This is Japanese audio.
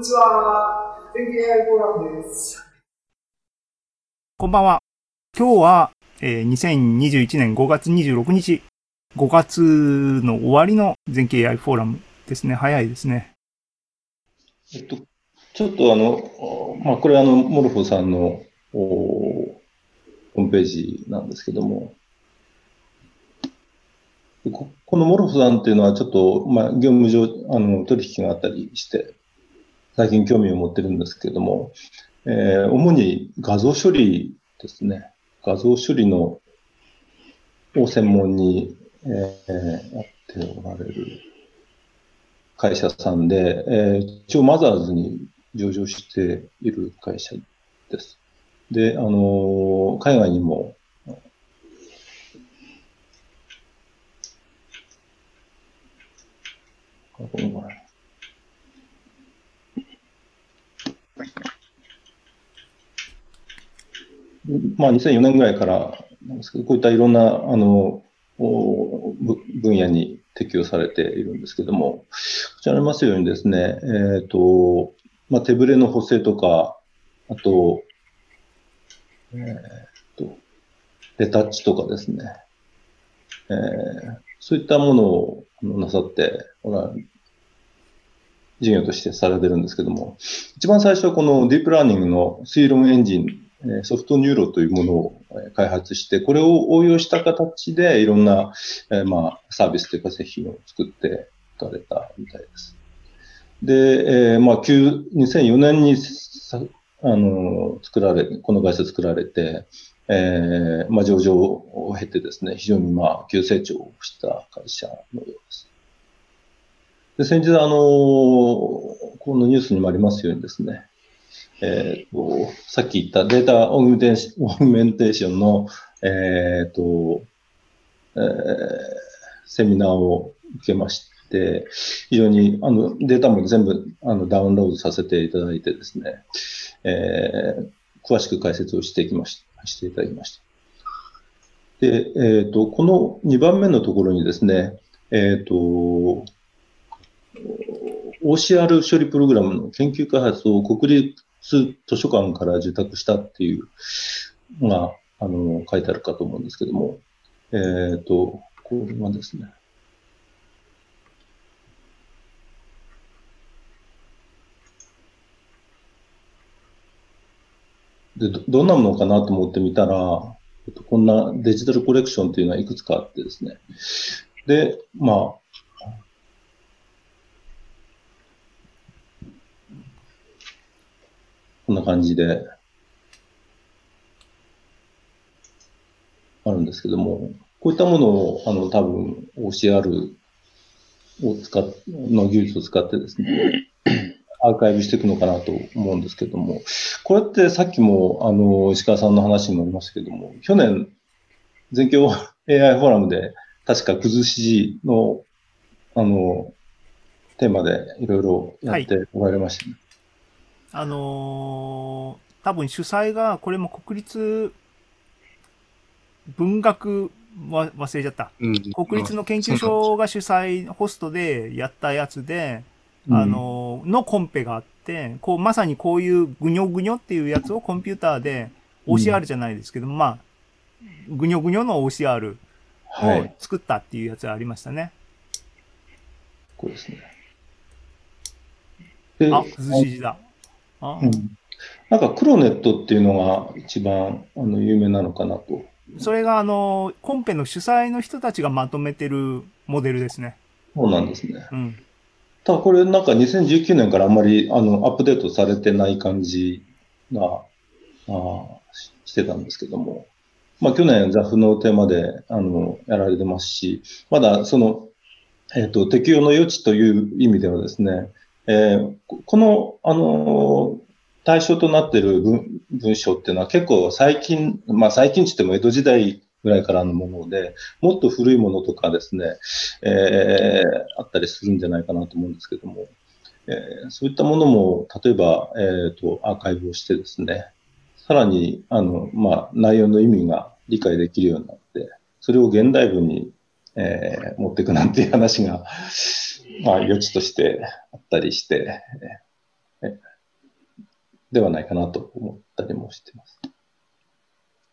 にちは。天気 AI フォーラムです。こんばんは。今日は、えー、2021年5月26日、5月の終わりの全景 AI フォーラムですね。早いですね。えっと、ちょっとあの、まあ、これあの、モルフォさんのおホームページなんですけども、ここのモルフォさんっていうのはちょっと、まあ、業務上、あの、取引があったりして、最近興味を持ってるんですけれども、えー、主に画像処理ですね。画像処理のを専門に、えー、やっておられる会社さんで、えー、一応マザーズに上場している会社です。で、あの、海外にも、ごめんごまあ、2004年ぐらいから、こういったいろんな、あの、分野に適用されているんですけども、こちらにありますようにですね、えっ、ー、と、まあ、手ぶれの補正とか、あと、えっ、ー、と、レタッチとかですね、えー、そういったものをなさっておら、事業としてされてるんですけども、一番最初はこのディープラーニングの推論エンジン SoftNeuro というものを開発して、これを応用した形でいろんな、えまあ、サービスというか製品を作っていかれたみたいです。で、えー、まあ、2004年にあの作られ、この会社作られて、えー、まあ、上場を経てですね、非常にまあ、急成長した会社のようです。で、先日、あの、このニュースにもありますようにですね、えっ、ー、と、さっき言ったデータオグメンテーションの、えっ、ー、と、えー、セミナーを受けまして、非常にあのデータも全部あのダウンロードさせていただいてですね、えー、詳しく解説をしていきまししていただきました。で、えっ、ー、と、この2番目のところにですね、えっ、ー、と、OCR 処理プログラムの研究開発を国立図書館から受託したっていうのが、あの、書いてあるかと思うんですけども、えっ、ー、と、これはですね、でど、どんなものかなと思ってみたら、こんなデジタルコレクションっていうのはいくつかあってですね。で、まあ、こんな感じで、あるんですけども、こういったものを、あの、多分 OCR を使っ、の技術を使ってですね、アーカイブしていくのかなと思うんですけども、これってさっきも、あの、石川さんの話にもありましたけども、去年、全教 AI フォーラムで、確か崩しの、あの、テーマでいろいろやっておられましたね。はいあのー、多分主催が、これも国立文学は忘れちゃった、うん、国立の研究所が主催、ホストでやったやつで、うん、あのー、のコンペがあって、こう、まさにこういうぐにょぐにょっていうやつをコンピューターで OCR じゃないですけど、うん、まあ、ぐにょぐにょの OCR を作ったっていうやつがありましたね。はい、こうですね。あ、崩し字だ。うん、なんかクロネットっていうのが一番あの有名なのかなと。それがあの、コンペの主催の人たちがまとめてるモデルですね。そうなんですね。うん。ただこれなんか2019年からあんまりあのアップデートされてない感じがあしてたんですけども。まあ去年 ZAF のテーマであのやられてますし、まだその、えっ、ー、と、適用の余地という意味ではですね、えー、この、あのー、対象となっている文文章っていうのは結構最近、まあ最近って言っても江戸時代ぐらいからのもので、もっと古いものとかですね、えー、あったりするんじゃないかなと思うんですけども、えー、そういったものも、例えば、えっ、ー、と、アーカイブをしてですね、さらに、あの、まあ、内容の意味が理解できるようになって、それを現代文に、えー、持っていくなんていう話が、まあ、余地としてったりして、ではないかなと思ったりもしてます。